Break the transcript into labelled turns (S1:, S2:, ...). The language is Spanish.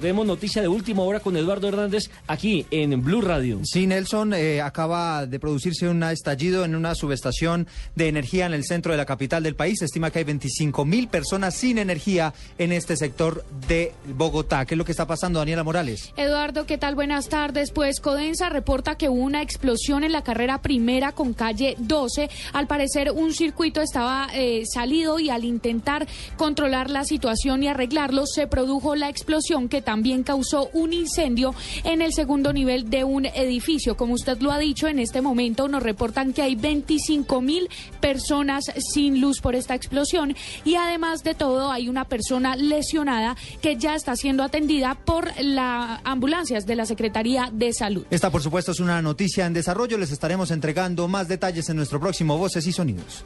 S1: Vemos noticia de última hora con Eduardo Hernández aquí en Blue Radio.
S2: Sí, Nelson, eh, acaba de producirse un estallido en una subestación de energía en el centro de la capital del país. Se estima que hay 25 mil personas sin energía en este sector de Bogotá. ¿Qué es lo que está pasando, Daniela Morales?
S3: Eduardo, ¿qué tal? Buenas tardes. Pues Codensa reporta que hubo una explosión en la carrera primera con calle 12. Al parecer, un circuito estaba eh, salido y al intentar controlar la situación y arreglarlo, se produjo la explosión que también causó un incendio en el segundo nivel de un edificio. Como usted lo ha dicho, en este momento nos reportan que hay 25 mil personas sin luz por esta explosión y además de todo hay una persona lesionada que ya está siendo atendida por las ambulancias de la Secretaría de Salud.
S2: Esta, por supuesto, es una noticia en desarrollo. Les estaremos entregando más detalles en nuestro próximo Voces y Sonidos.